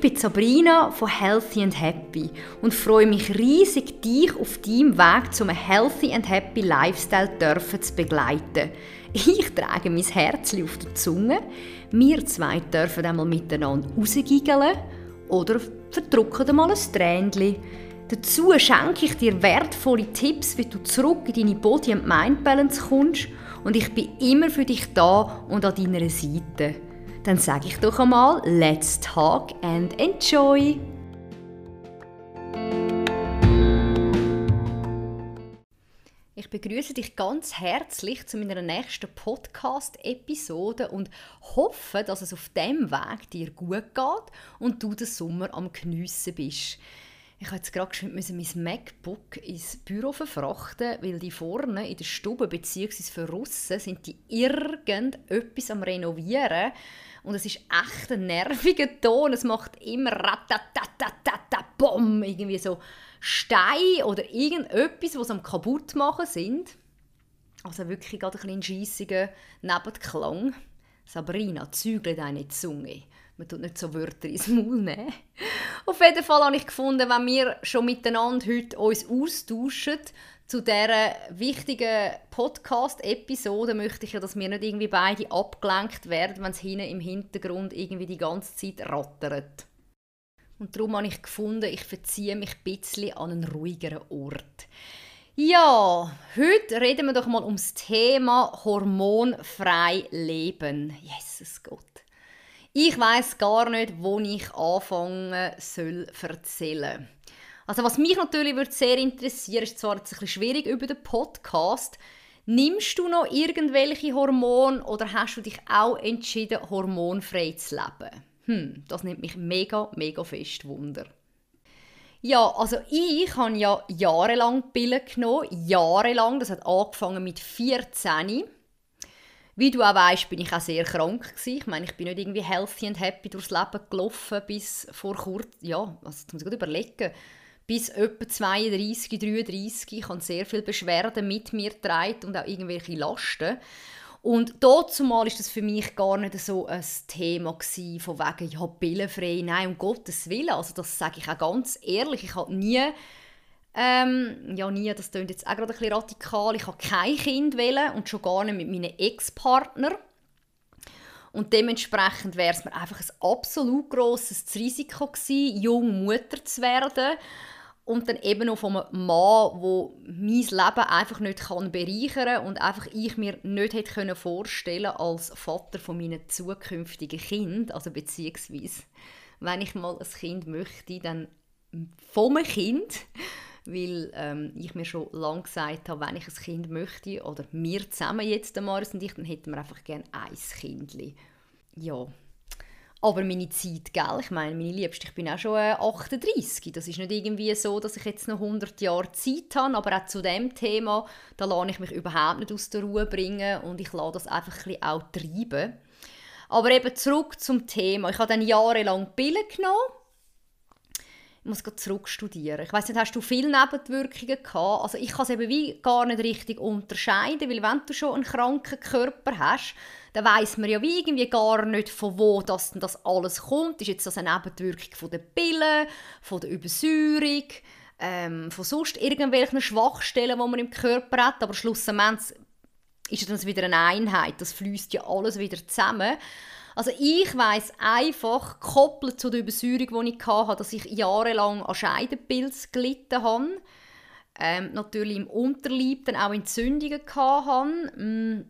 Ich bin Sabrina von Healthy and Happy und freue mich riesig, dich auf deinem Weg zum Healthy and Happy Lifestyle dürfen zu begleiten. Ich trage mein Herz auf der Zunge. Wir zwei dürfen einmal miteinander rausgiggeln oder verdrucken mal ein Tränchen. Dazu schenke ich dir wertvolle Tipps, wie du zurück in deine Body- and Mind-Balance kommst und ich bin immer für dich da und an deiner Seite. Dann sage ich doch einmal, let's talk and enjoy! Ich begrüße dich ganz herzlich zu meiner nächsten Podcast-Episode und hoffe, dass es auf dem Weg dir gut geht und du den Sommer am Geniessen bist. Ich habe jetzt gerade müssen mein MacBook ins Büro verfrachten, weil die vorne in der Stube bzw. für Russen sind die irgendetwas am renovieren und es ist echt ein nerviger Ton. Es macht immer ratatatatata bom irgendwie so Stein oder irgendetwas, was am kaputt machen sind. Also wirklich gerade ein bisschen Nebenklang. Sabrina, zügle deine Zunge. Man tut nicht so Wörter ins Maul nehmen. Auf jeden Fall habe ich gefunden, wenn wir schon miteinander heute uns austauschen, zu dieser wichtigen Podcast-Episode möchte ich ja, dass wir nicht irgendwie beide abgelenkt werden, wenn es hinten im Hintergrund irgendwie die ganze Zeit rattert. Und darum habe ich gefunden, ich verziehe mich ein bisschen an einen ruhigeren Ort. Ja, heute reden wir doch mal ums Thema hormonfrei leben. Jesus Gott. Ich weiß gar nicht, wo ich anfangen soll erzählen. Also was mich natürlich würde sehr interessieren, ist zwar jetzt ein bisschen schwierig über den Podcast, nimmst du noch irgendwelche Hormone oder hast du dich auch entschieden, hormonfrei zu leben? Hm, das nimmt mich mega, mega fest Wunder. Ja, also ich habe ja jahrelang Pillen genommen, jahrelang, das hat angefangen mit 14. Wie du auch weißt, bin ich auch sehr krank gewesen. Ich meine, ich bin nicht irgendwie healthy and happy durchs Leben gelaufen bis vor kurz, ja, also muss ich gut überlegen, bis etwa 32, 33. Ich habe sehr viele Beschwerden mit mir getragen und auch irgendwelche Lasten. Und dazu mal ist das für mich gar nicht so ein Thema gewesen, von wegen, ja, pillenfrei, nein, um Gottes Willen. Also das sage ich auch ganz ehrlich. Ich habe nie, ähm, ja nie, das klingt jetzt auch gerade ein bisschen radikal, ich habe kein Kind wählen und schon gar nicht mit meinem Ex-Partner. Und dementsprechend wäre es mir einfach ein absolut grosses Risiko gewesen, jung Mutter zu werden und dann eben von einem Mann, der mein Leben einfach nicht kann bereichern und einfach ich mir nicht hätte können als Vater von meinen zukünftigen Kind, also beziehungsweise wenn ich mal ein Kind möchte, dann vom Kind, weil ähm, ich mir schon lange gesagt habe, wenn ich ein Kind möchte oder wir zusammen jetzt, Maris und ich, dann hätten wir einfach gerne ein Kind. Ja, aber meine Zeit, gell? Ich meine, meine Liebste, ich bin auch schon äh, 38. Das ist nicht irgendwie so, dass ich jetzt noch 100 Jahre Zeit habe, aber auch zu dem Thema, da lasse ich mich überhaupt nicht aus der Ruhe bringen und ich lasse das einfach ein bisschen auch treiben. Aber eben zurück zum Thema. Ich habe dann jahrelang Pillen genommen muss zurück studieren. Ich weiß nicht, hast du viele Nebenwirkungen gehabt? Also ich kann es eben wie gar nicht richtig unterscheiden, weil wenn du schon einen kranken Körper hast, dann weiß man ja wie irgendwie gar nicht, von wo das, das alles kommt. Ist jetzt das eine Nebenwirkung von der Pille, von der Übersäuerung, ähm, von sonst irgendwelchen Schwachstellen, die man im Körper hat, aber schlussendlich ist das wieder eine Einheit. Das fließt ja alles wieder zusammen. Also ich weiß einfach, gekoppelt zu der Übersäuerung, die ich hatte, dass ich jahrelang an Scheidenpilz gelitten habe. Ähm, natürlich im Unterleib dann auch Entzündungen hatte. Mm,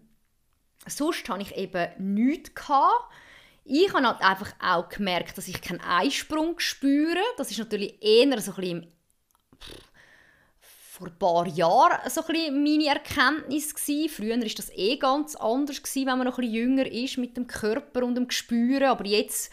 sonst hatte ich eben nichts. Gehabt. Ich habe halt einfach auch gemerkt, dass ich keinen Eisprung spüre. Das ist natürlich eher so ein bisschen vor ein paar Jahren so ein meine Erkenntnis gewesen. Früher war das eh ganz anders, gewesen, wenn man noch ein jünger ist mit dem Körper und dem Gespüren. Aber jetzt,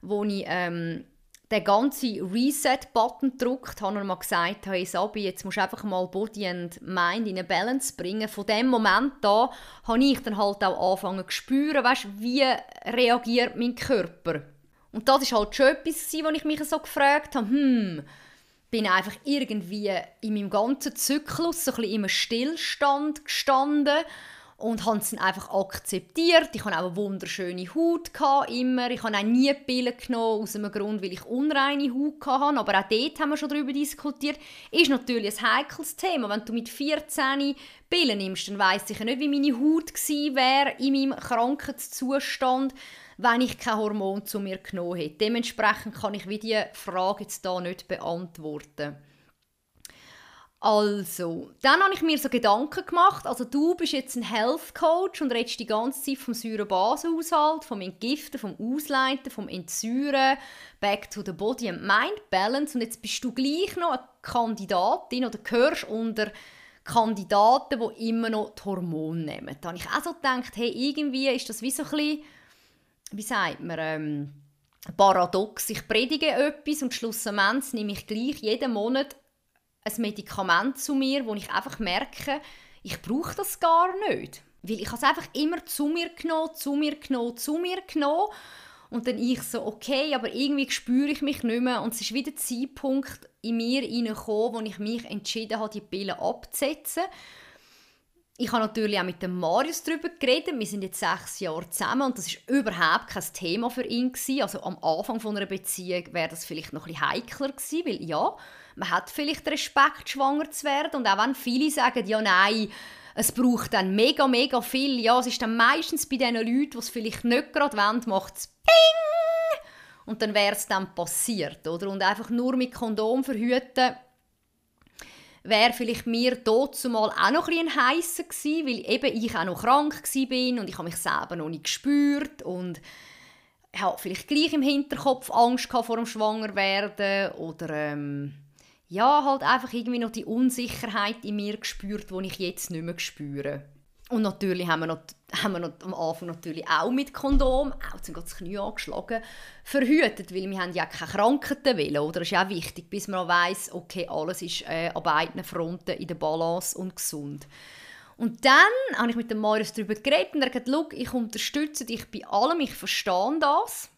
wo ich ähm, den ganzen Reset-Button gedrückt habe und mal gesagt habe, hey Sabi, jetzt musst du einfach mal Body and Mind in eine Balance bringen. Von dem Moment an habe ich dann halt auch angefangen zu spüren, weißt, wie reagiert mein Körper. Und das war halt schon etwas, wo ich mich so gefragt habe, hm, bin einfach irgendwie in meinem ganzen Zyklus so ein bisschen Stillstand gestanden und habe es einfach akzeptiert. Ich hatte auch eine wunderschöne Haut, immer. Ich habe auch nie Pillen genommen, aus einem Grund, weil ich unreine Haut hatte. Aber auch dort haben wir schon darüber diskutiert. Ist natürlich ein heikles Thema. Wenn du mit 14 Pillen nimmst, dann weiss ich nicht, wie meine Haut wäre in meinem Krankheitszustand, wenn ich kein Hormon zu mir genommen hätte. Dementsprechend kann ich wie diese Frage jetzt hier nicht beantworten. Also, dann habe ich mir so Gedanken gemacht. Also du bist jetzt ein Health Coach und redest die ganze Zeit vom Säurebasehaushalt, vom Entgiften, vom Ausleiten, vom Entsäuren, back to the body and mind balance. Und jetzt bist du gleich noch eine Kandidatin oder gehörst unter Kandidaten, die immer noch die Hormone nehmen. Da habe ich auch so gedacht, hey, irgendwie ist das wie so ein bisschen, wie sagt man, ähm, paradox. Ich predige etwas und schlussendlich nehme ich gleich jeden Monat ein Medikament zu mir, wo ich einfach merke, ich brauche das gar nicht. Weil ich habe es einfach immer zu mir genommen, zu mir genommen, zu mir genommen. Und dann ich so, okay, aber irgendwie spüre ich mich nicht mehr. Und es ist wieder der Zeitpunkt in mir hineingekommen, wo ich mich entschieden habe, die Pille abzusetzen. Ich habe natürlich auch mit dem Marius darüber geredet. Wir sind jetzt sechs Jahre zusammen und das ist überhaupt kein Thema für ihn gewesen. Also am Anfang von einer Beziehung wäre das vielleicht noch ein heikler gewesen, weil ja, man hat vielleicht Respekt, schwanger zu werden. Und auch wenn viele sagen, ja, nein, es braucht dann mega, mega viel. Ja, es ist dann meistens bei den Leuten, die es vielleicht nicht gerade wollen, macht es Ping! Und dann wäre es dann passiert, oder? Und einfach nur mit Kondom verhüten, wäre vielleicht mir dort zumal auch noch ein heißer gewesen, weil eben ich auch noch krank war und ich habe mich selber noch nicht gespürt und habe vielleicht gleich im Hinterkopf Angst vor dem Schwangerwerden oder ähm, ja, halt einfach irgendwie noch die Unsicherheit in mir gespürt, die ich jetzt nicht mehr spüre. Und natürlich haben wir, noch, haben wir noch am Anfang natürlich auch mit Kondom, auch zum das Knie angeschlagen, verhütet, weil wir haben ja keine Krankheiten wollen, oder? Das ist auch wichtig, bis man weiss, okay, alles ist äh, an beiden Fronten in der Balance und gesund. Und dann habe ich mit dem Marius darüber geredet und er hat gesagt, ich unterstütze dich bei allem, ich verstehe das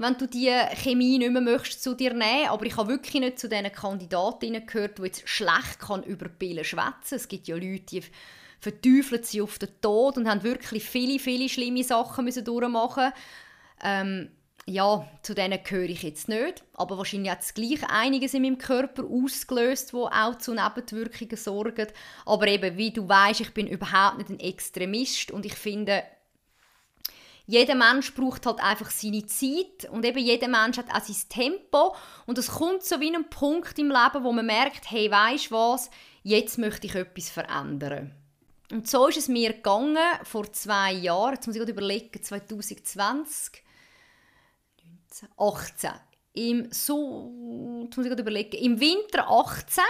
wenn du die Chemie nicht mehr möchtest zu dir nehmen. Aber ich habe wirklich nicht zu diesen Kandidatinnen gehört, die jetzt schlecht kann über Pillen schwätzen. Es gibt ja Leute, die verteufeln sie auf den Tod und haben wirklich viele, viele schlimme Sachen müssen durchmachen ähm, ja, zu denen gehöre ich jetzt nicht. Aber wahrscheinlich hat es gleich einiges in meinem Körper ausgelöst, wo auch zu Nebenwirkungen sorgen. Aber eben, wie du weißt, ich bin überhaupt nicht ein Extremist und ich finde, jeder Mensch braucht halt einfach seine Zeit und eben jeder Mensch hat auch sein Tempo und es kommt so wie ein Punkt im Leben, wo man merkt, hey, weißt was, jetzt möchte ich etwas verändern. Und so ist es mir gegangen vor zwei Jahren, jetzt muss ich überlegen, 2020, 19, 18, im, so, jetzt muss ich überlegen, im Winter 18,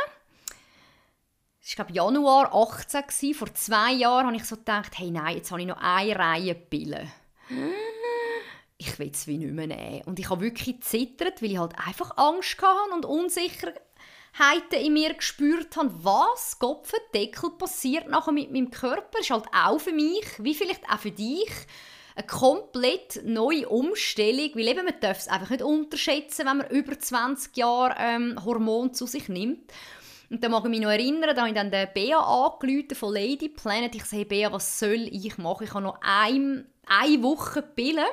das war glaube Januar 18, vor zwei Jahren habe ich so gedacht, hey nein, jetzt habe ich noch eine Reihe Pillen. Ich will es wie nicht mehr nehmen. Und ich habe wirklich gezittert, weil ich halt einfach Angst hatte und Unsicherheiten in mir gespürt habe, was Kopfendeckel passiert nachher mit meinem Körper. Ist halt auch für mich, wie vielleicht auch für dich, eine komplett neue Umstellung, weil eben man darf es einfach nicht unterschätzen, wenn man über 20 Jahre ähm, Hormone zu sich nimmt. Und dann mag ich mich noch erinnern, da habe ich dann den Bea angerufen von Lady Planet. Ich sage, Bea, was soll ich machen? Ich habe noch ein, eine Woche Pillen.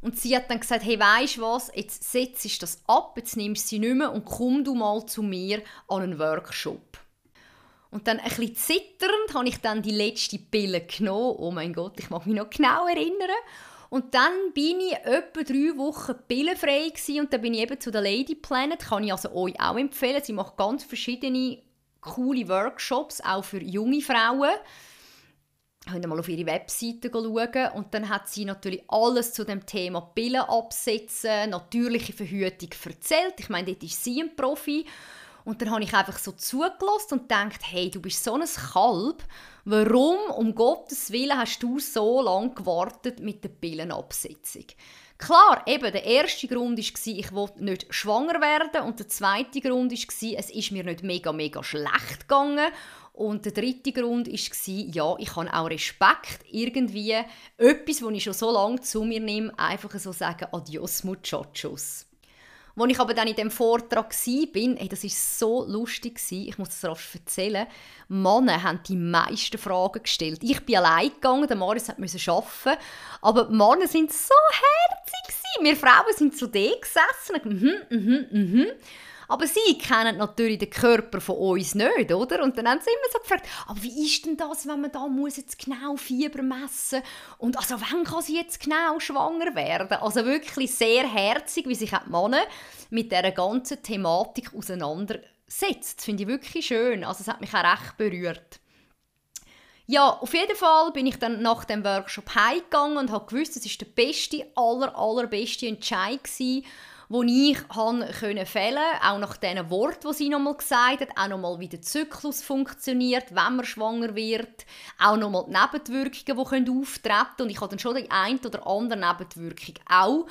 Und sie hat dann gesagt, hey, weisst was, jetzt setzt du das ab, jetzt nimmst du sie nicht mehr und komm du mal zu mir an einen Workshop. Und dann ein bisschen zitternd habe ich dann die letzte Pille genommen. Oh mein Gott, ich mag mich noch genau erinnern. Und dann bin ich etwa drei Wochen pillenfrei und dann bin ich eben zu der Lady Planet. Kann ich also euch auch empfehlen. Sie macht ganz verschiedene coole Workshops, auch für junge Frauen. Könnt mal auf ihre Webseite schauen. Und dann hat sie natürlich alles zu dem Thema Pillen absetzen, natürliche Verhütung erzählt. Ich meine, dort ist sie ein Profi. Und dann habe ich einfach so zugelassen und gedacht, hey, du bist so ein Kalb. Warum, um Gottes Willen, hast du so lange gewartet mit der Pillenabsetzung? Klar, eben, der erste Grund war, ich wollte nicht schwanger werden und der zweite Grund war, es ist mir nicht mega, mega schlecht gegangen und der dritte Grund war, ja, ich habe auch Respekt, irgendwie etwas, was ich schon so lange zu mir nehme, einfach so sagen, adios muchachos. Als ich aber dann in dem Vortrag war, hey, das war so lustig, ich muss das rasch erzählen, Männer haben die meisten Fragen gestellt. Ich bin allein gegangen, der Marius musste arbeiten, aber die Männer sind so herzig. Wir Frauen sind zu D gesessen, mhm, mhm, mhm. Aber sie kennen natürlich den Körper von uns nicht, oder? Und dann haben sie immer so gefragt, aber wie ist denn das, wenn man da muss jetzt genau Fieber messen und also wann kann sie jetzt genau schwanger werden? Also wirklich sehr herzig, wie sich auch die Männer mit dieser ganzen Thematik auseinandersetzen. Das finde ich wirklich schön. Also es hat mich auch recht berührt. Ja, auf jeden Fall bin ich dann nach dem Workshop heimgegangen und habe gewusst, es ist der beste, aller, allerbeste Entscheid gewesen, den ich können fällen auch nach diesen Worten, die sie nochmal gesagt hat, auch nochmal wie der Zyklus funktioniert, wenn man schwanger wird, auch nochmal die Nebenwirkungen, die auftreten können. Und ich habe dann schon die eine oder andere Nebenwirkung auch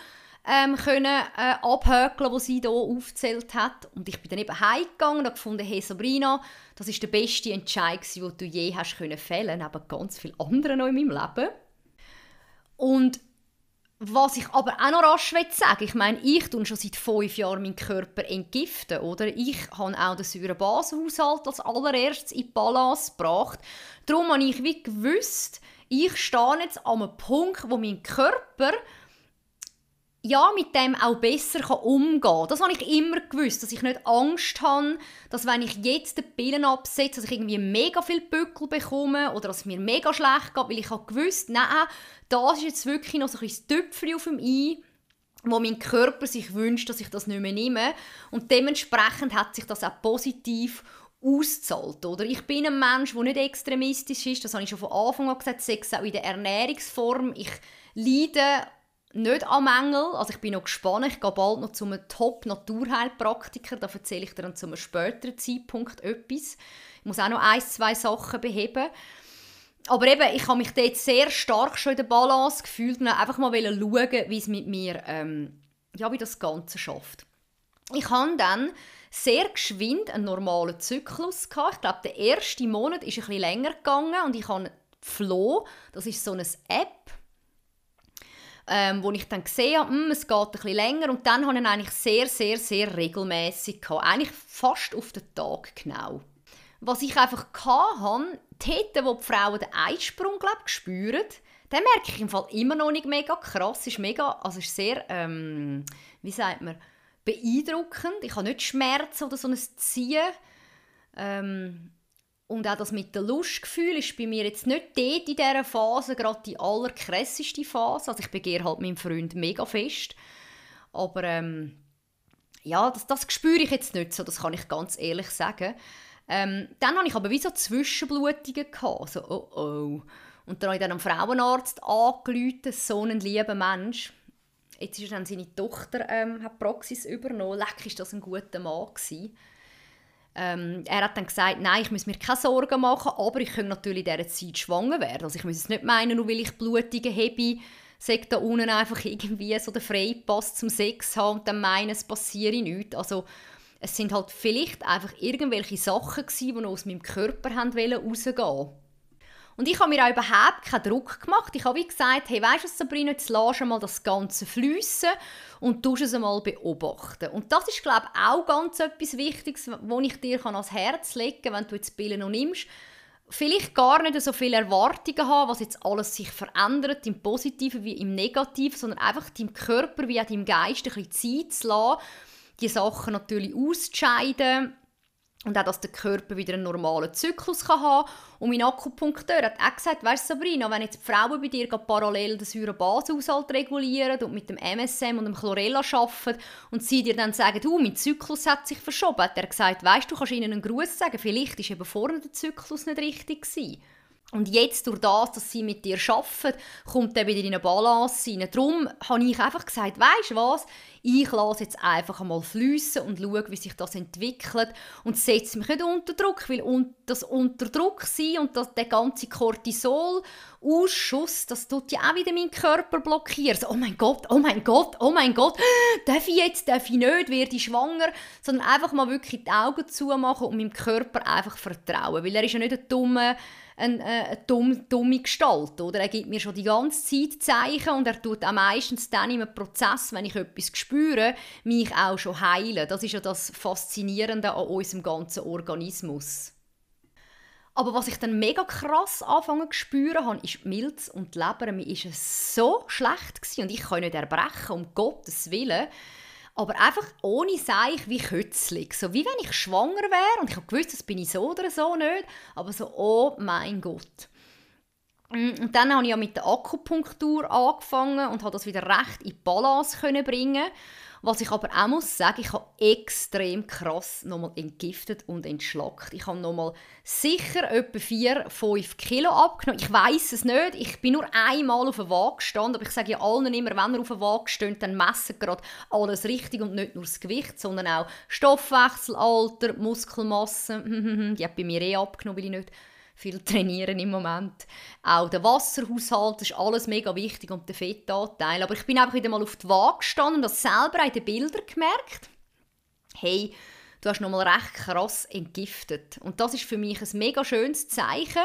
ähm, können, äh, abhökeln, die sie hier aufgezählt hat. Und ich bin dann eben heimgegangen und gefunden, hey Sabrina, das ist der beste Entscheid, den du je hast können fällen, neben ganz vielen anderen noch in meinem Leben. Und was ich aber auch noch rasch sagen ich meine, ich tue schon seit fünf Jahren meinen Körper entgiften, oder? Ich habe auch den Säurebasenhaushalt als allererstes in Balance gebracht. Darum habe ich wie gewusst, ich stehe jetzt an einem Punkt, wo mein Körper ja, mit dem auch besser umgehen kann. Das habe ich immer gewusst, dass ich nicht Angst habe, dass wenn ich jetzt die Pillen absetze, dass ich irgendwie mega viel Bückel bekomme oder dass es mir mega schlecht geht, weil ich habe gewusst, nein, das ist jetzt wirklich noch so ein Töpfchen auf dem Ei, wo mein Körper sich wünscht, dass ich das nicht mehr nehme. Und dementsprechend hat sich das auch positiv auszahlt. Oder? Ich bin ein Mensch, der nicht extremistisch ist, das habe ich schon von Anfang an gesagt, sei es auch in der Ernährungsform. Ich leide nicht an Mängel. Also ich bin noch gespannt. Ich gehe bald noch zu einem Top-Naturheilpraktiker. Da erzähle ich dir dann zu einem späteren Zeitpunkt etwas. Ich muss auch noch ein, zwei Sachen beheben. Aber eben, ich habe mich dort sehr stark schon in der Balance gefühlt und einfach mal schauen, wie es mit mir, ähm, ja, wie das Ganze schafft. Ich habe dann sehr geschwind einen normalen Zyklus gehabt. Ich glaube, der erste Monat ist ein bisschen länger gegangen und ich habe Flow, das ist so eine App, ähm, wo ich dann gesehen habe, hm, es geht ein bisschen länger und dann habe ich eigentlich sehr, sehr, sehr regelmäßig gehabt. Eigentlich fast auf den Tag genau. Was ich einfach hatte, dort, wo die Frauen den Eisprung glaub, spüren, dann merke ich im Fall immer noch nicht mega krass. Ist mega, also ist sehr, ähm, wie sagt man, beeindruckend. Ich habe nicht Schmerzen oder so ein Ziehen. Ähm, und auch das mit dem Lustgefühl ist bei mir jetzt nicht dort in dieser Phase gerade die allerkrasseste Phase. Also ich begehre halt meinen Freund mega fest. Aber ähm, ja, das, das spüre ich jetzt nicht so, das kann ich ganz ehrlich sagen. Ähm, dann hatte ich aber wie so Zwischenblutungen. Gehabt, so oh oh. Und dann habe ich dann am Frauenarzt angerufen, so ein lieber Mensch. Jetzt ist dann seine Tochter ähm, hat Praxis übernommen. Leck, ist das ein guter Mann gewesen. Ähm, er hat dann gesagt, nein, ich muss mir keine Sorgen machen, aber ich könnte natürlich in dieser Zeit schwanger werden. Also ich muss es nicht meinen, nur weil ich Blutungen habe, sagt da unten einfach irgendwie so der Freipass zum Sex haben und dann meinen, es passiere nichts. Also es sind halt vielleicht einfach irgendwelche Sachen gewesen, die aus meinem Körper haben rausgehen. Und ich habe mir auch überhaupt keinen Druck gemacht. Ich habe wie gesagt, hey, weißt du Sabrina, jetzt lass mal das Ganze fließen und du es einmal beobachten. Und das ist, glaube ich, auch ganz etwas Wichtiges, wo ich dir ans Herz legen kann, wenn du jetzt Pillen noch nimmst. Vielleicht gar nicht so viele Erwartungen haben, was jetzt alles sich verändert, im Positiven wie im Negativen, sondern einfach deinem Körper wie auch deinem Geist ein bisschen Zeit zu lassen, die Sachen natürlich auszuscheiden und auch, dass der Körper wieder einen normalen Zyklus kann haben. Und mein Akupunkteur hat auch gesagt, weißt Sabrina, wenn jetzt die Frauen bei dir parallel den Säurebasehaushalt regulieren und mit dem MSM und dem Chlorella arbeiten und sie dir dann sagen, du, mein Zyklus hat sich verschoben, hat er gesagt, weißt du, kannst ihnen einen Gruß sagen, vielleicht war eben vorne der Zyklus nicht richtig gewesen. Und jetzt, durch das, dass sie mit dir arbeiten, kommt er wieder in eine Balance rein. Darum habe ich einfach gesagt, weißt du was, ich lasse jetzt einfach einmal fließen und schaue, wie sich das entwickelt und setze mich nicht unter Druck, weil das unter Druck sein und das, der ganze Cortisol-Ausschuss, das tut ja auch wieder meinen Körper blockieren. So, oh mein Gott, oh mein Gott, oh mein Gott, darf ich jetzt, darf ich nicht, werde ich schwanger, sondern einfach mal wirklich die Augen zumachen und meinem Körper einfach vertrauen, weil er ist ja nicht ein dummer eine, äh, eine dumme, dumme Gestalt. Oder? Er gibt mir schon die ganze Zeit Zeichen und er tut auch meistens dann im Prozess, wenn ich etwas spüre, mich auch schon heilen. Das ist ja das Faszinierende an unserem ganzen Organismus. Aber was ich dann mega krass anfangen zu spüren habe, ist die Milz und die Leber. Mir war es so schlecht und ich kann nicht erbrechen, um Gottes Willen. Aber einfach ohne Seich wie kürzlich. So wie wenn ich schwanger wäre und ich habe gewusst, das bin ich so oder so nicht. Aber so, oh mein Gott. Mm, und dann habe ich ja mit der Akupunktur angefangen und habe das wieder recht in Balance können bringen was ich aber auch muss sagen, ich habe extrem krass nochmal entgiftet und entschlackt. Ich habe nochmal sicher etwa 4, 5 Kilo abgenommen. Ich weiß es nicht. Ich bin nur einmal auf der Waage gestanden, aber ich sage ja allen immer, wenn ihr auf der Waage steht, dann messen gerade alles richtig und nicht nur das Gewicht, sondern auch Stoffwechselalter, Muskelmasse. Die hat bei mir eh abgenommen, weil ich nicht viel trainieren im Moment. Auch der Wasserhaushalt ist alles mega wichtig und der Fettanteil. Aber ich bin einfach wieder mal auf die Waage gestanden und das selber in den Bildern gemerkt. Hey, du hast nochmal recht krass entgiftet. Und das ist für mich ein mega schönes Zeichen.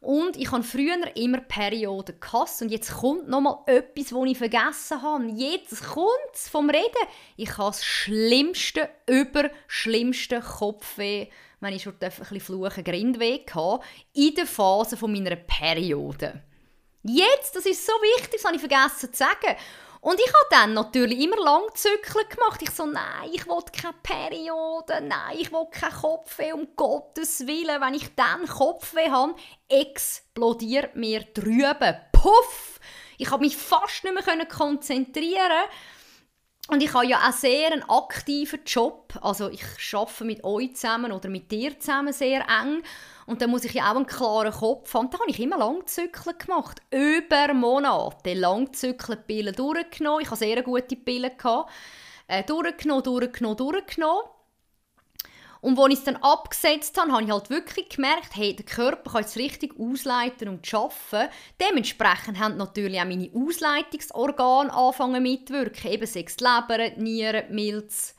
Und ich habe früher immer Perioden gehasst und jetzt kommt nochmal etwas, das ich vergessen habe. Jetzt kommt es vom Reden. Ich habe das schlimmste, überschlimmste Kopfweh wenn ich schon ein fluchen Grindweh hatte, in der Phase von meiner Periode. Jetzt, das ist so wichtig, das habe ich vergessen zu sagen. Und ich habe dann natürlich immer Langzyklen gemacht. Ich so, nein, ich will keine Periode, nein, ich will keinen Kopfweh, um Gottes Willen. Wenn ich dann Kopfweh habe, explodiert mir drüben. Puff! Ich habe mich fast nicht mehr konzentrieren und ich habe ja auch sehr einen aktiven Job. Also ich arbeite mit euch zusammen oder mit dir zusammen sehr eng. Und da muss ich ja auch einen klaren Kopf haben. Da habe ich immer Langzyklen gemacht. Über Monate. Langzyklen-Pillen durchgenommen. Ich hatte sehr gute Pillen. Äh, durchgenommen, durchgenommen, durchgenommen. Und als ich es dann abgesetzt habe, habe ich halt wirklich gemerkt, hey, der Körper kann jetzt richtig ausleiten und arbeiten. Dementsprechend haben natürlich auch meine Ausleitungsorgane angefangen mitzuwirken. Eben sechs Leber, Nieren, Milz.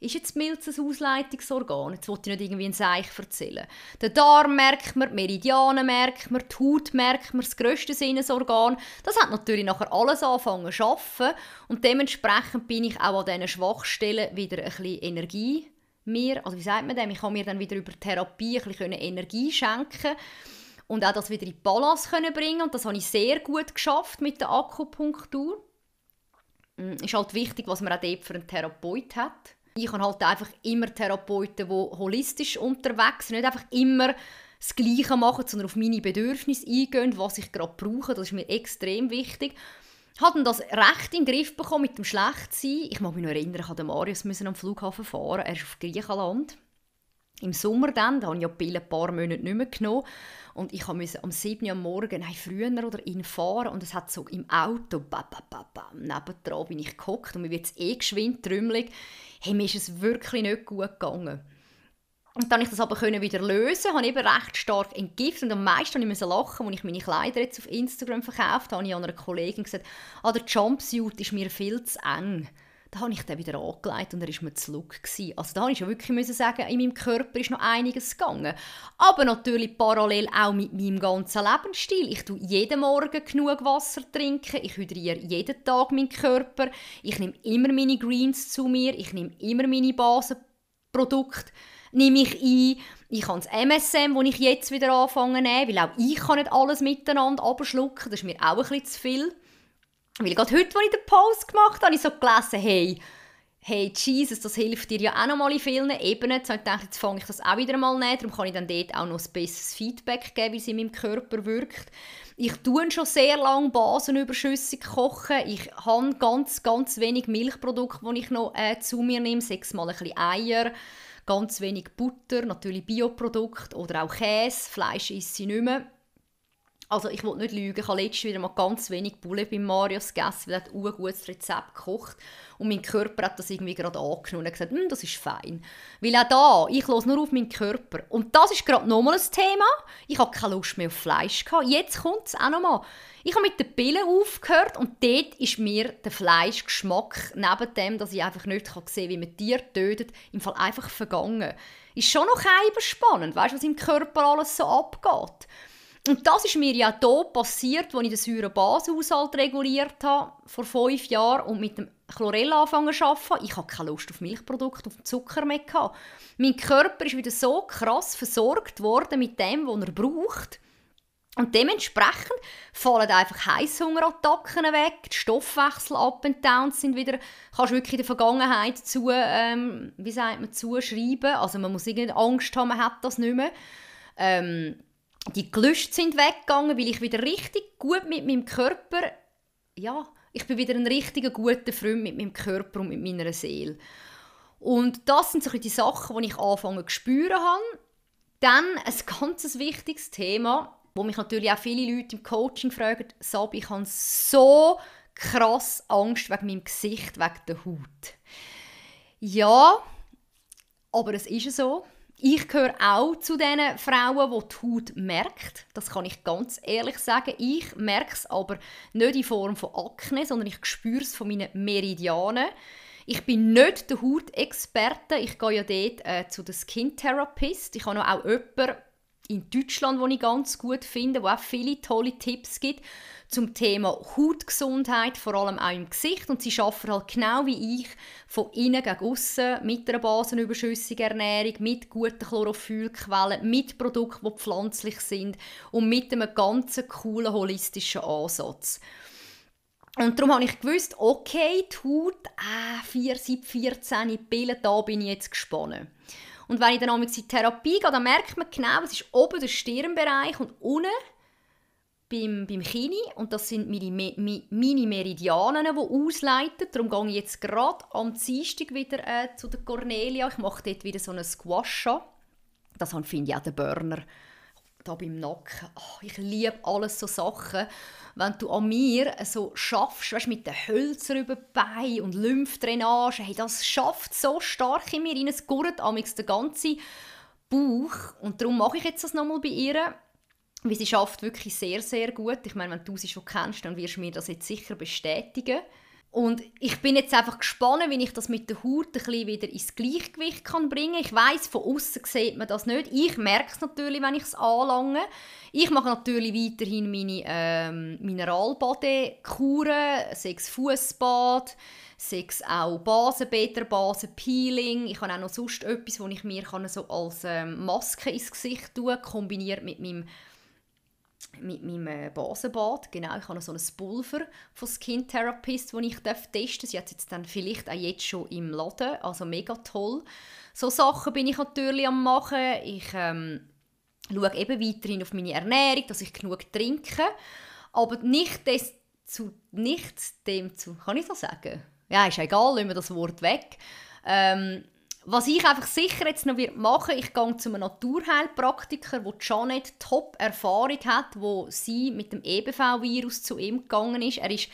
Ist jetzt Milz ein Ausleitungsorgan? Jetzt wollte ich nicht irgendwie ein Seich erzählen. Der Darm merkt man, die Meridianen merkt man, die Haut merkt man, das grösste Sinnesorgan. Das hat natürlich nachher alles angefangen zu arbeiten. Und dementsprechend bin ich auch an diesen Schwachstellen wieder ein bisschen Energie mir, also wie sagt man dem, ich kann mir dann wieder über Therapie ein bisschen Energie schenken und auch das wieder in Balance können bringen und das habe ich sehr gut geschafft mit der Akupunktur. Mm, ist halt wichtig, was man auch dort für einen Therapeut hat. Ich habe halt einfach immer Therapeuten, die holistisch unterwegs sind, nicht einfach immer das Gleiche machen, sondern auf meine Bedürfnisse eingehen, was ich gerade brauche. Das ist mir extrem wichtig hat das recht in den Griff bekommen mit dem Schlechtsein. Ich mag mich noch erinnern, ich musste Marius am Flughafen fahren. Er ist auf Griechenland. Im Sommer dann, da habe ich ja die Pille ein paar Monate nicht mehr genommen. Und ich musste am 7. Uhr am Morgen, nein, früher oder ihn fahren. Und es hat so im Auto, nebendran bin ich gehockt und mir wird es eh geschwind trümmelig. Hey, mir ist es wirklich nicht gut gegangen. Und dann ich das aber wieder lösen, habe eben recht stark entgiftet und am meisten musste ich lachen, als ich meine Kleider jetzt auf Instagram verkauft habe, habe ich an einer Kollegin gesagt, ah, der Jumpsuit ist mir viel zu eng. Da habe ich den wieder angelegt und er war mir zu look. Also da musste ich wirklich sagen, in meinem Körper ist noch einiges gegangen. Aber natürlich parallel auch mit meinem ganzen Lebensstil. Ich trinke jeden Morgen genug Wasser, trinken, ich hydriere jeden Tag meinen Körper, ich nehme immer meine Greens zu mir, ich nehme immer meine Basenprodukte nehme ich ein. Ich habe das MSM, das ich jetzt wieder anfange zu nehmen, weil auch ich kann nicht alles miteinander abschlucken. Das ist mir auch ein bisschen zu viel. Weil gerade heute, als ich den Post gemacht habe, habe ich so gelesen, hey, hey, Jesus, das hilft dir ja auch noch mal in vielen Ebenen. So, ich dachte, jetzt fange ich das auch wieder mal nehmen. Darum kann ich dann dort auch noch ein besseres Feedback geben, wie es in meinem Körper wirkt. Ich tue schon sehr lange basenüberschüssig kochen. Ich habe ganz, ganz wenig Milchprodukte, die ich noch äh, zu mir nehme. Sechsmal ein bisschen Eier ganz wenig Butter, natürlich Bioprodukte oder auch Käse, Fleisch esse ich nicht mehr. Also ich will nicht lügen, ich habe letztens wieder mal ganz wenig Bulle bei Marius gegessen, weil er ein gutes Rezept gekocht und mein Körper hat das irgendwie gerade angenommen und gesagt, hm, das ist fein. Weil auch da, ich los nur auf meinen Körper. Und das ist gerade nochmal ein Thema. Ich habe keine Lust mehr auf Fleisch gehabt. Jetzt kommt es auch nochmal. Ich habe mit den Pillen aufgehört und dort ist mir der Fleischgeschmack, neben dem, dass ich einfach nicht sehen kann, wie man Tiere tötet, im Fall einfach vergangen. Ist schon noch spannend, weißt du, was im Körper alles so abgeht. Und das ist mir ja hier passiert, als ich den Säurebashaushalt reguliert habe, vor fünf Jahren, und mit dem Chlorella angefangen zu arbeiten. Ich hatte keine Lust auf Milchprodukte, auf Zucker mehr. Gehabt. Mein Körper ist wieder so krass versorgt worden mit dem, was er braucht. Und dementsprechend fallen einfach Heißhungerattacken weg, die Stoffwechsel up and down sind wieder, kannst wirklich in der Vergangenheit zu, ähm, wie sagt man, zuschreiben. Also man muss irgendwie Angst haben, man hat das nicht mehr. Ähm, die Gelüste sind weggegangen, weil ich wieder richtig gut mit meinem Körper, ja, ich bin wieder ein richtiger guter Freund mit meinem Körper und mit meiner Seele. Und das sind so die Sachen, die ich anfangen zu spüren habe. Dann ein ganz wichtiges Thema, wo mich natürlich auch viele Leute im Coaching fragen, Sabi, ich habe so krass Angst wegen meinem Gesicht, wegen der Haut. Ja, aber es ist so. Ich gehöre auch zu den Frauen, die die Haut merkt. Das kann ich ganz ehrlich sagen. Ich merke es aber nicht in Form von Akne, sondern ich spüre es von meinen Meridianen. Ich bin nicht der Hautexperte. Ich gehe ja dort äh, zu der Skin Therapist. Ich habe auch jemanden, in Deutschland, wo ich ganz gut finde, wo auch viele tolle Tipps gibt zum Thema Hautgesundheit, vor allem auch im Gesicht. Und sie arbeiten halt genau wie ich von innen gegen außen mit einer basenüberschüssigen Ernährung, mit guten Chlorophyllquellen, mit Produkten, die pflanzlich sind und mit einem ganz coolen holistischen Ansatz. Und darum habe ich gewusst, okay, die Haut, äh, 4, seit 14 Pillen, da bin ich jetzt gespannt. Und wenn ich dann in die Therapie gehe, dann merkt man genau, es ist oben der Stirnbereich und unten beim, beim Kini. Und das sind meine, meine Meridianen, die ausleiten. Darum gehe ich jetzt gerade am Dienstag wieder äh, zu der Cornelia. Ich mache dort wieder so einen Squash Das finde ich auch der Burner. Da beim Nacken. Oh, ich liebe alles so Sachen wenn du an mir so schaffst, weißt, mit den Hölzern über die Beine und Lymphdrainage, hey, das schafft so stark in mir rein, es gurrt amix den ganzen Bauch und darum mache ich jetzt das nochmal bei ihr, weil sie schafft wirklich sehr, sehr gut. Ich meine, wenn du sie schon kennst, dann wirst du mir das jetzt sicher bestätigen. Und ich bin jetzt einfach gespannt, wie ich das mit der Haut ein bisschen wieder ins Gleichgewicht kann bringen kann. Ich weiß von außen sieht man das nicht. Ich merke es natürlich, wenn ich es anlange. Ich mache natürlich weiterhin meine ähm, Mineralbadekuren, sechs Fußbad, sechs auch Basenbeter, Basenpeeling. Ich habe auch noch sonst etwas, wo ich mir kann so als ähm, Maske ins Gesicht tun, kombiniert mit meinem mit meinem Basenbad. Genau, ich habe noch so ein Pulver von Skin Therapist, das ich testen darf. Sie hat es jetzt dann vielleicht auch jetzt schon im Laden, also mega toll. So Sachen bin ich natürlich am machen. Ich ähm, schaue eben weiterhin auf meine Ernährung, dass ich genug trinke. Aber nicht, des, zu, nicht dem zu, kann ich das sagen? Ja, ist egal, nehmen wir das Wort weg. Ähm, was ich einfach sicher jetzt noch machen ich gehe zu einem Naturheilpraktiker, wo Janet top Erfahrung hat, wo sie mit dem EBV-Virus zu ihm gegangen ist. Er ist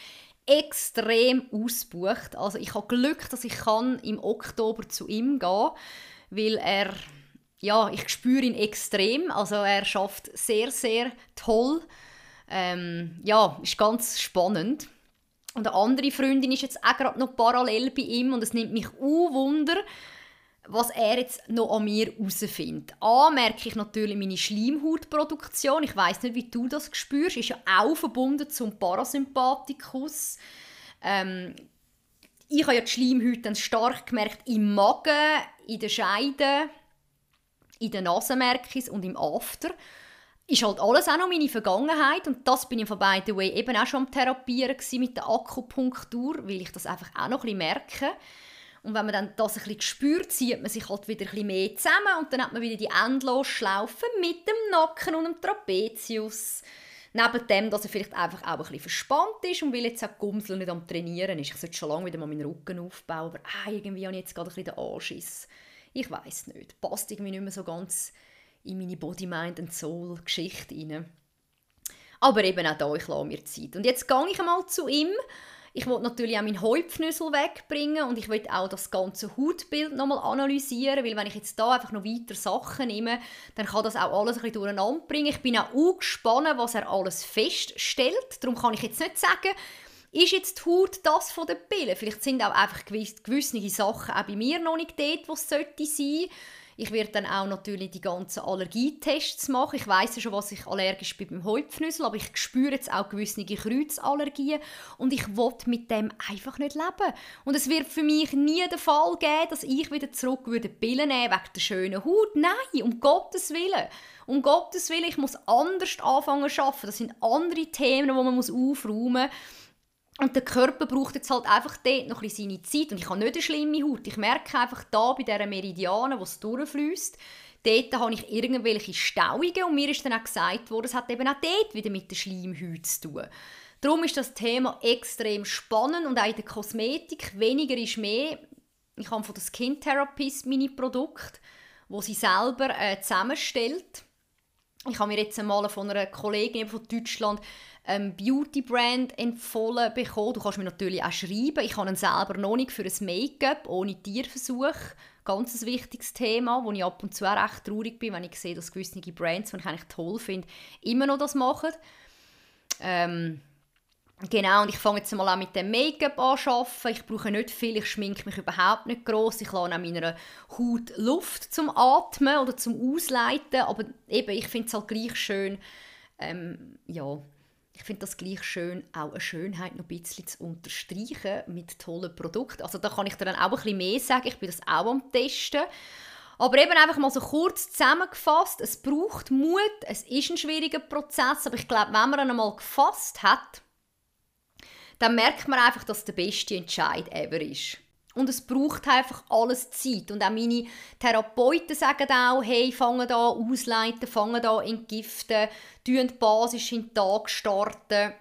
extrem ausgebucht. Also ich habe Glück, dass ich kann im Oktober zu ihm gehen, weil er ja, ich spüre ihn extrem. Also er schafft sehr, sehr toll. Ähm, ja, ist ganz spannend. Und eine andere Freundin ist jetzt auch gerade noch parallel bei ihm und es nimmt mich auch Wunder, was er jetzt noch an mir herausfindet. A, merke ich natürlich meine Schleimhautproduktion. Ich weiß nicht, wie du das spürst. Ist ja auch verbunden zum Parasympathikus. Ähm, ich habe ja die Schleimhaut dann stark gemerkt im Magen, in den Scheiden, in den Nasenmärkis und im After. Ist halt alles auch noch meine Vergangenheit und das bin ich von by the way eben auch schon am Therapieren mit der Akupunktur, weil ich das einfach auch noch ein bisschen merke. Und wenn man dann das ein bisschen spürt, zieht man sich halt wieder ein bisschen mehr zusammen und dann hat man wieder die Endlosschlaufe mit dem Nacken und dem Trapezius. Neben dem, dass er vielleicht einfach auch ein bisschen verspannt ist und weil jetzt auch Gumsel nicht am Trainieren ist. Ich sollte schon lange wieder mal meinen Rücken aufbauen, aber ah, irgendwie habe ich jetzt gerade ein bisschen den Anschiss. Ich weiß nicht. Passt irgendwie nicht mehr so ganz in meine Body, Mind and Soul Geschichte rein. Aber eben auch da, ich lasse mir Zeit. Und jetzt gehe ich einmal zu ihm ich wollte natürlich auch meinen Häupfnüssel wegbringen und ich will auch das ganze Hautbild nochmal analysieren, weil wenn ich jetzt da einfach noch weiter Sachen nehme, dann kann das auch alles ein bisschen durcheinander bringen. Ich bin auch gespannt, was er alles feststellt. Darum kann ich jetzt nicht sagen, ist jetzt die Haut das von den Pillen? Vielleicht sind auch einfach gewisse Sachen auch bei mir noch nicht dort, wo es sollte sein. Ich werde dann auch natürlich die ganzen Allergietests machen. Ich weiß ja schon, was ich allergisch bin beim Häuptfnüssel, aber ich spüre jetzt auch gewisse Kreuzallergien und ich will mit dem einfach nicht leben. Und es wird für mich nie der Fall geben, dass ich wieder zurück würde Pillen nehmen wegen der schönen Haut. Nein, um Gottes Willen. Um Gottes Willen, ich muss anders anfangen zu arbeiten. Das sind andere Themen, die man aufräumen muss. Und der Körper braucht jetzt halt einfach dort noch ein seine Zeit. Und ich habe nicht eine schlimme Haut. Ich merke einfach da bei dieser Meridiane, wo es durchfließt, dort habe ich irgendwelche Stauungen. Und mir ist dann auch gesagt worden, es hat eben auch dort wieder mit der Schleimhaut zu tun. Darum ist das Thema extrem spannend und auch in der Kosmetik. Weniger ist mehr. Ich habe von der Skin Therapist meine Produkte, wo sie selber äh, zusammenstellt. Ich habe mir jetzt einmal von einer Kollegin von Deutschland ähm, Beauty-Brand empfohlen bekommen. Du kannst mir natürlich auch schreiben. Ich habe ihn selber noch nicht für ein Make-up ohne Tierversuch. Ganz ein wichtiges Thema, wo ich ab und zu auch recht traurig bin, wenn ich sehe, dass gewisse Brands, die ich eigentlich toll finde, immer noch das machen. Ähm, Genau, und ich fange jetzt mal an mit dem Make-up an Ich brauche nicht viel, ich schminke mich überhaupt nicht groß. Ich lasse auch meiner Haut Luft zum Atmen oder zum Ausleiten. Aber eben, ich finde es halt gleich schön, ähm, ja, ich finde das gleich schön, auch eine Schönheit noch ein bisschen zu unterstreichen mit tollen Produkten. Also da kann ich dir dann auch ein bisschen mehr sagen, ich bin das auch am Testen. Aber eben einfach mal so kurz zusammengefasst, es braucht Mut, es ist ein schwieriger Prozess, aber ich glaube, wenn man ihn einmal gefasst hat, dann merkt man einfach, dass der beste Entscheid ever ist. Und es braucht einfach alles Zeit. Und auch meine Therapeuten sagen auch, hey, fangen da ausleiten, fangen da entgiften, tun basisch in den Tag starten.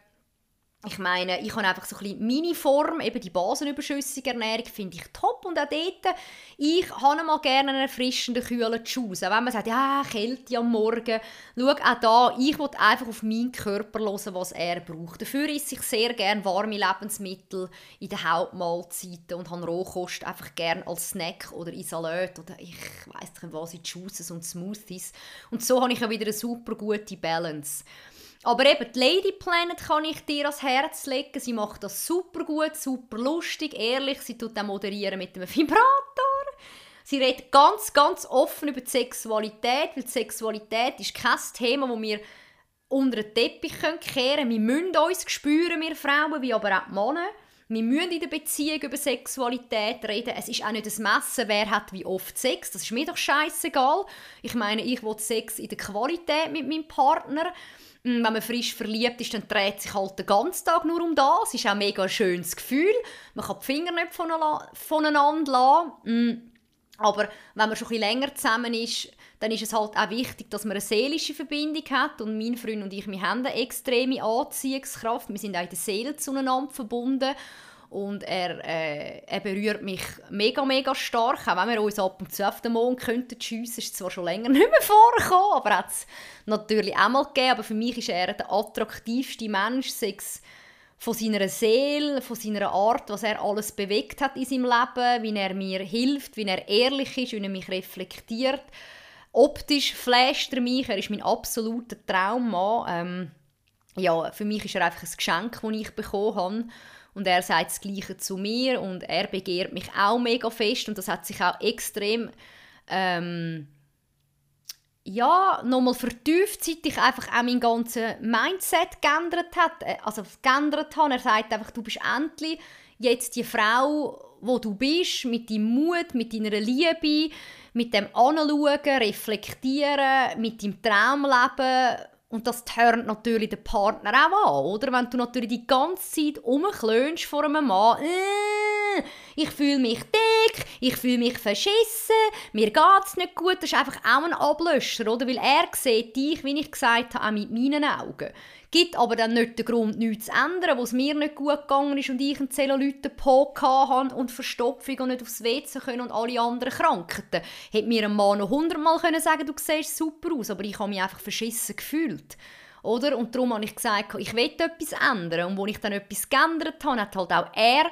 Ich meine, ich habe einfach so ein bisschen meine Form, eben die basenüberschüssige Ernährung, finde ich top. Und auch dort, ich habe mal gerne einen erfrischenden, kühlen Juice. Auch wenn man sagt, ja, Kälte am Morgen. Schau, auch da, ich will einfach auf meinen Körper hören, was er braucht. Dafür esse ich sehr gerne warme Lebensmittel in den Hauptmahlzeiten und habe Rohkost einfach gerne als Snack oder in Salat oder ich weiss nicht was, in Juices und Smoothies. Und so habe ich auch wieder eine super gute Balance. Aber eben, die Lady Planet kann ich dir ans Herz legen. Sie macht das super gut, super lustig, ehrlich. Sie tut auch moderieren mit einem Vibrator. Sie redet ganz, ganz offen über die Sexualität, weil die Sexualität ist kein Thema, das wir unter den Teppich kehren können. Wir müssen uns spüren, wir Frauen, wie aber auch die Männer. Wir müssen in der Beziehung über Sexualität reden. Es ist auch nicht das Messen, wer hat wie oft Sex. Das ist mir doch scheißegal. Ich meine, ich will Sex in der Qualität mit meinem Partner. Mm, wenn man frisch verliebt ist, dann dreht sich halt den ganzen Tag nur um das. Es ist auch ein mega schönes Gefühl. Man kann die Finger nicht voneinander lassen. Mm, aber wenn man schon ein länger zusammen ist, dann ist es halt auch wichtig, dass man eine seelische Verbindung hat. Und mein Freund und ich, wir haben eine extreme Anziehungskraft. Wir sind auch in der Seele zueinander verbunden und er, äh, er berührt mich mega, mega stark, auch wenn wir uns ab und zu auf den Mond könnten schiessen, ist zwar schon länger nicht mehr vorgekommen, aber hat es natürlich auch mal gegeben, aber für mich ist er der attraktivste Mensch, sechs von seiner Seele, von seiner Art, was er alles bewegt hat in seinem Leben, wie er mir hilft, wie er ehrlich ist, wie er mich reflektiert. Optisch flasht er mich, er ist mein absoluter Traummann. Ähm, ja, für mich ist er einfach ein Geschenk, das ich bekommen habe. Und er sagt das Gleiche zu mir und er begehrt mich auch mega fest und das hat sich auch extrem ähm, ja, nochmal vertieft, seit ich einfach auch mein ganzes Mindset geändert hat, äh, also geändert habe. Er sagt einfach, du bist endlich jetzt die Frau, wo du bist, mit deinem Mut, mit deiner Liebe, mit dem Anschauen, Reflektieren, mit deinem Traumleben und das turnt natürlich den Partner auch an, oder? Wenn du natürlich die ganze Zeit rumklönst vor einem Mann, äh, ich fühle mich dick, ich fühle mich verschissen, mir geht es nicht gut, das ist einfach auch ein Ablöscher, oder? Weil er sieht dich, wie ich gesagt habe, auch mit meinen Augen gibt aber dann nicht den Grund, nichts zu ändern, wo es mir nicht gut gegangen ist und ich einen Zellulite-Po hatte und Verstopfung und nicht aufs WC können und alle anderen Krankheiten. Hätte mir ein Mann noch hundertmal können sagen du siehst super aus, aber ich habe mich einfach verschissen gefühlt. Oder? Und darum habe ich gesagt, ich will etwas ändern. Und als ich dann etwas geändert habe, hat halt auch er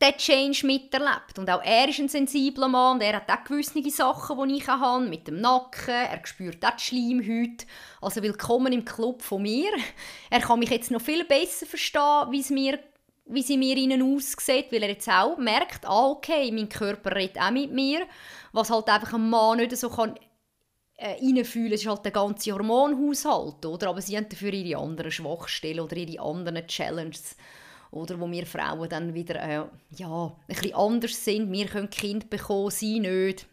den Change miterlebt. Und auch er ist ein sensibler Mann und er hat auch gewisse Sachen, die ich habe, mit dem Nacken, er spürt auch die Schleimhäute. Also willkommen im Club von mir. Er kann mich jetzt noch viel besser verstehen, wie es mir wie sie mir innen aussieht, weil er jetzt auch merkt, ah, okay, mein Körper redet auch mit mir, was halt einfach ein Mann nicht so kann äh, reinfühlen, ist halt der ganze Hormonhaushalt, oder? Aber sie haben dafür ihre anderen Schwachstellen oder ihre anderen Challenges, oder? Wo wir Frauen dann wieder, äh, ja, ein bisschen anders sind. Wir können Kind bekommen, sie nicht.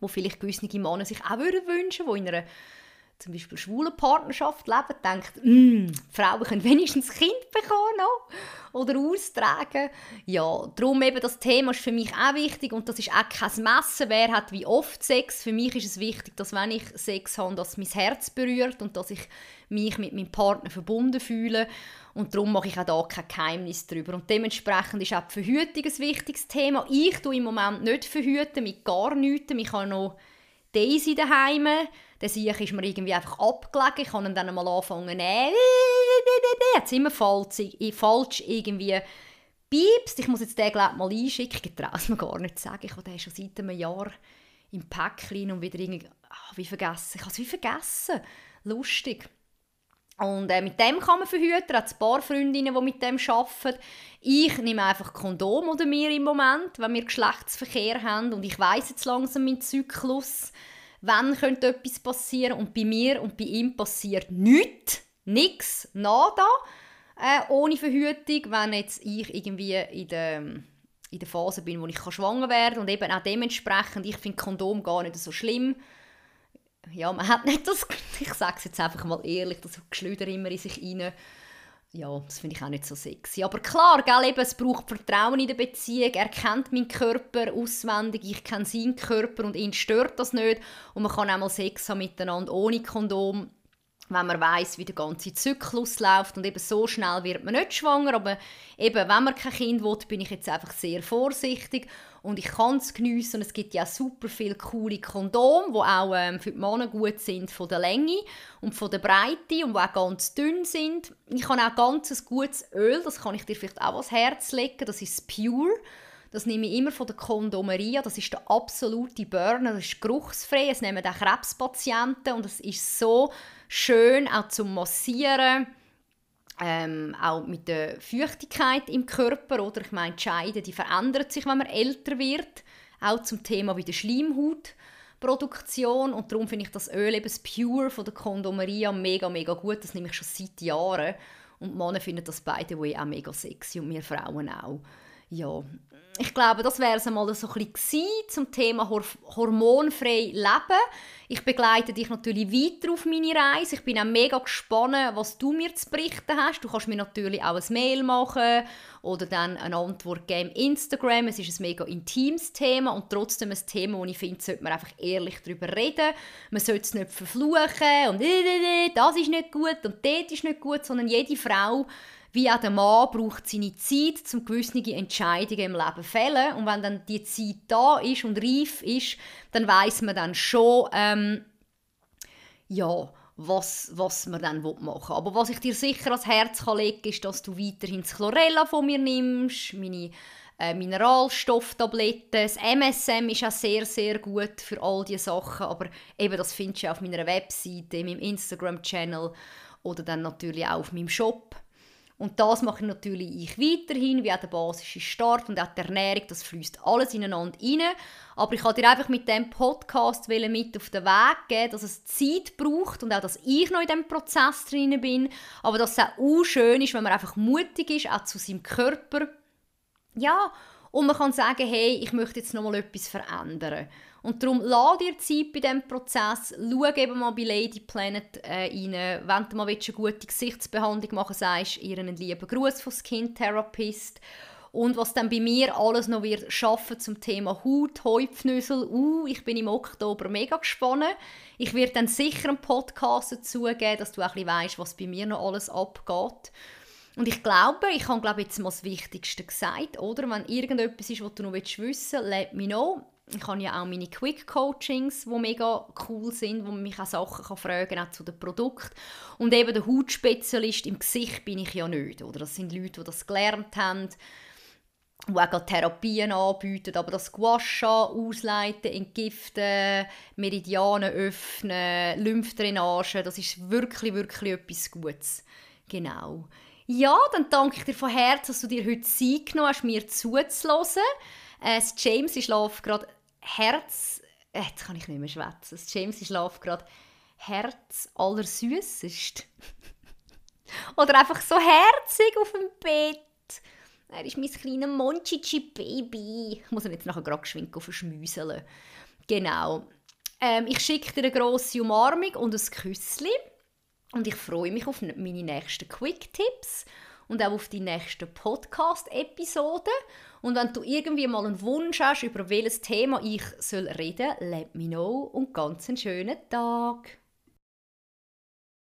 Wo vielleicht gewisse Männer sich auch würden wünschen, die in einer zum Beispiel schwulen Partnerschaft leben, denkt, mm, Frauen können wenigstens Kind bekommen noch oder austragen. Ja, darum eben das Thema ist für mich auch wichtig und das ist auch kein Messen, wer hat wie oft Sex. Für mich ist es wichtig, dass wenn ich Sex habe, dass mein Herz berührt und dass ich mich mit meinem Partner verbunden fühle und darum mache ich auch da kein Geheimnis darüber. Und dementsprechend ist auch die Verhütung ein wichtiges Thema. Ich tue im Moment nicht verhüten, mit gar nichts. Ich habe noch Daisy daheim. Der Sieg ist mir irgendwie einfach abgelegen. Ich ihn dann mal anfangen, äh, jetzt immer falsch, falsch irgendwie piepst. Ich muss jetzt den glaub, mal einschicken. Ich traue es mir gar nicht zu sagen. Ich habe den schon seit einem Jahr im Päckchen und wieder irgendwie, ach, wie vergessen. Ich habe es wie vergessen. Lustig. Und äh, mit dem kann man verhüten. hat ein paar Freundinnen, die mit dem arbeiten. Ich nehme einfach Kondom oder mir im Moment, wenn wir Geschlechtsverkehr haben. Und ich weiß jetzt langsam meinen Zyklus. Wann könnte etwas passieren? Und bei mir und bei ihm passiert nichts. Nichts. Nada. Äh, ohne Verhütung. Wenn jetzt ich irgendwie in der, in der Phase bin, wo ich schwanger werden kann. Und eben auch dementsprechend, ich finde Kondom gar nicht so schlimm ja, man hat nicht das, ich sage es jetzt einfach mal ehrlich, das Geschlüder immer in sich rein. Ja, das finde ich auch nicht so sexy. Aber klar, gell, eben, es braucht Vertrauen in der Beziehung. Er kennt meinen Körper auswendig, ich kenne seinen Körper und ihn stört das nicht. Und man kann auch mal Sex haben miteinander ohne Kondom wenn man weiß, wie der ganze Zyklus läuft und eben so schnell wird man nicht schwanger, aber eben, wenn man kein Kind will, bin ich jetzt einfach sehr vorsichtig und ich kann es geniessen und es gibt ja super viele coole Kondome, die auch ähm, für die Männer gut sind von der Länge und von der Breite und die auch ganz dünn sind. Ich habe auch ganz ein gutes Öl, das kann ich dir vielleicht auch ans Herz legen, das ist Pure. Das nehme ich immer von der Kondomeria. Das ist der absolute Burner. Das ist geruchsfrei. Es nehmen auch Krebspatienten. Und es ist so schön auch zum Massieren. Ähm, auch mit der Feuchtigkeit im Körper. Oder ich meine, die Scheide die verändert sich, wenn man älter wird. Auch zum Thema wie der Schleimhautproduktion. Und darum finde ich das Öl, eben das Pure von der Kondomeria, mega, mega gut. Das nehme ich schon seit Jahren. Und Männer finden das beide auch mega sexy und wir Frauen auch. Ja, ich glaube, das wäre es einmal so ein zum Thema Hor hormonfrei leben. Ich begleite dich natürlich weiter auf meine Reise. Ich bin auch mega gespannt, was du mir zu berichten hast. Du kannst mir natürlich auch ein Mail machen oder dann eine Antwort geben Instagram. Es ist ein mega intimes Thema und trotzdem ein Thema, wo ich finde, sollte man einfach ehrlich darüber reden. Man sollte es nicht verfluchen und das ist nicht gut und das ist nicht gut, sondern jede Frau wie auch der Mann braucht seine Zeit, um gewisse Entscheidungen im Leben zu fällen. Und wenn dann die Zeit da ist und reif ist, dann weiß man dann schon, ähm, ja, was, was man dann machen will. Aber was ich dir sicher ans Herz kann legen ist, dass du weiterhin das Chlorella von mir nimmst, meine äh, Mineralstofftabletten. Das MSM ist auch sehr, sehr gut für all diese Sachen. Aber eben, das findest du auf meiner Webseite, in meinem Instagram-Channel oder dann natürlich auch auf meinem Shop. Und das mache ich natürlich ich weiterhin, wie auch der basische Start und auch die Ernährung, das fließt alles ineinander rein. Aber ich kann dir einfach mit diesem Podcast mit auf den Weg geben, dass es Zeit braucht und auch, dass ich noch in diesem Prozess drin bin, aber dass es auch schön ist, wenn man einfach mutig ist, auch zu seinem Körper. Ja, und man kann sagen, hey, ich möchte jetzt noch mal etwas verändern. Und darum lass dir Zeit bei diesem Prozess. Schau eben mal bei Lady Planet äh, rein. Wenn du mal eine gute Gesichtsbehandlung machen sagst ihr einen lieben Gruß von Skin Therapist. Und was dann bei mir alles noch wird schaffen zum Thema Haut, Häupfnüssel, uh, ich bin im Oktober mega gespannt. Ich werde dann sicher einen Podcast dazu geben, dass du auch ein weißt, was bei mir noch alles abgeht. Und ich glaube, ich habe glaube jetzt mal das Wichtigste gesagt, oder? Wenn irgendetwas ist, was du noch wissen willst, let me know ich habe ja auch meine Quick Coachings, die mega cool sind, wo man mich auch Sachen kann fragen kann, zu dem Produkt. Und eben der Hautspezialist im Gesicht bin ich ja nicht. Oder? Das sind Leute, die das gelernt haben, die auch Therapien anbieten, aber das Guasha ausleiten, entgiften, Meridianen öffnen, Lymphdrainage, das ist wirklich, wirklich etwas Gutes. Genau. Ja, dann danke ich dir von Herzen, dass du dir heute Zeit genommen hast, mir zuzuhören. Äh, James schläft gerade Herz... Äh, jetzt kann ich nicht mehr schwätzen. James schläft gerade Herz allersüßest. Oder einfach so herzig auf dem Bett. Er ist mein kleiner Monchichi-Baby. Ich muss ihn jetzt nachher gerade geschwind verschmüseln. Genau. Ähm, ich schicke dir eine grosse Umarmung und ein Küsschen. Und ich freue mich auf meine nächsten Quick-Tipps und auch auf die nächsten Podcast-Episoden. Und wenn du irgendwie mal einen Wunsch hast, über welches Thema ich soll reden soll, let me know und ganz einen schönen Tag.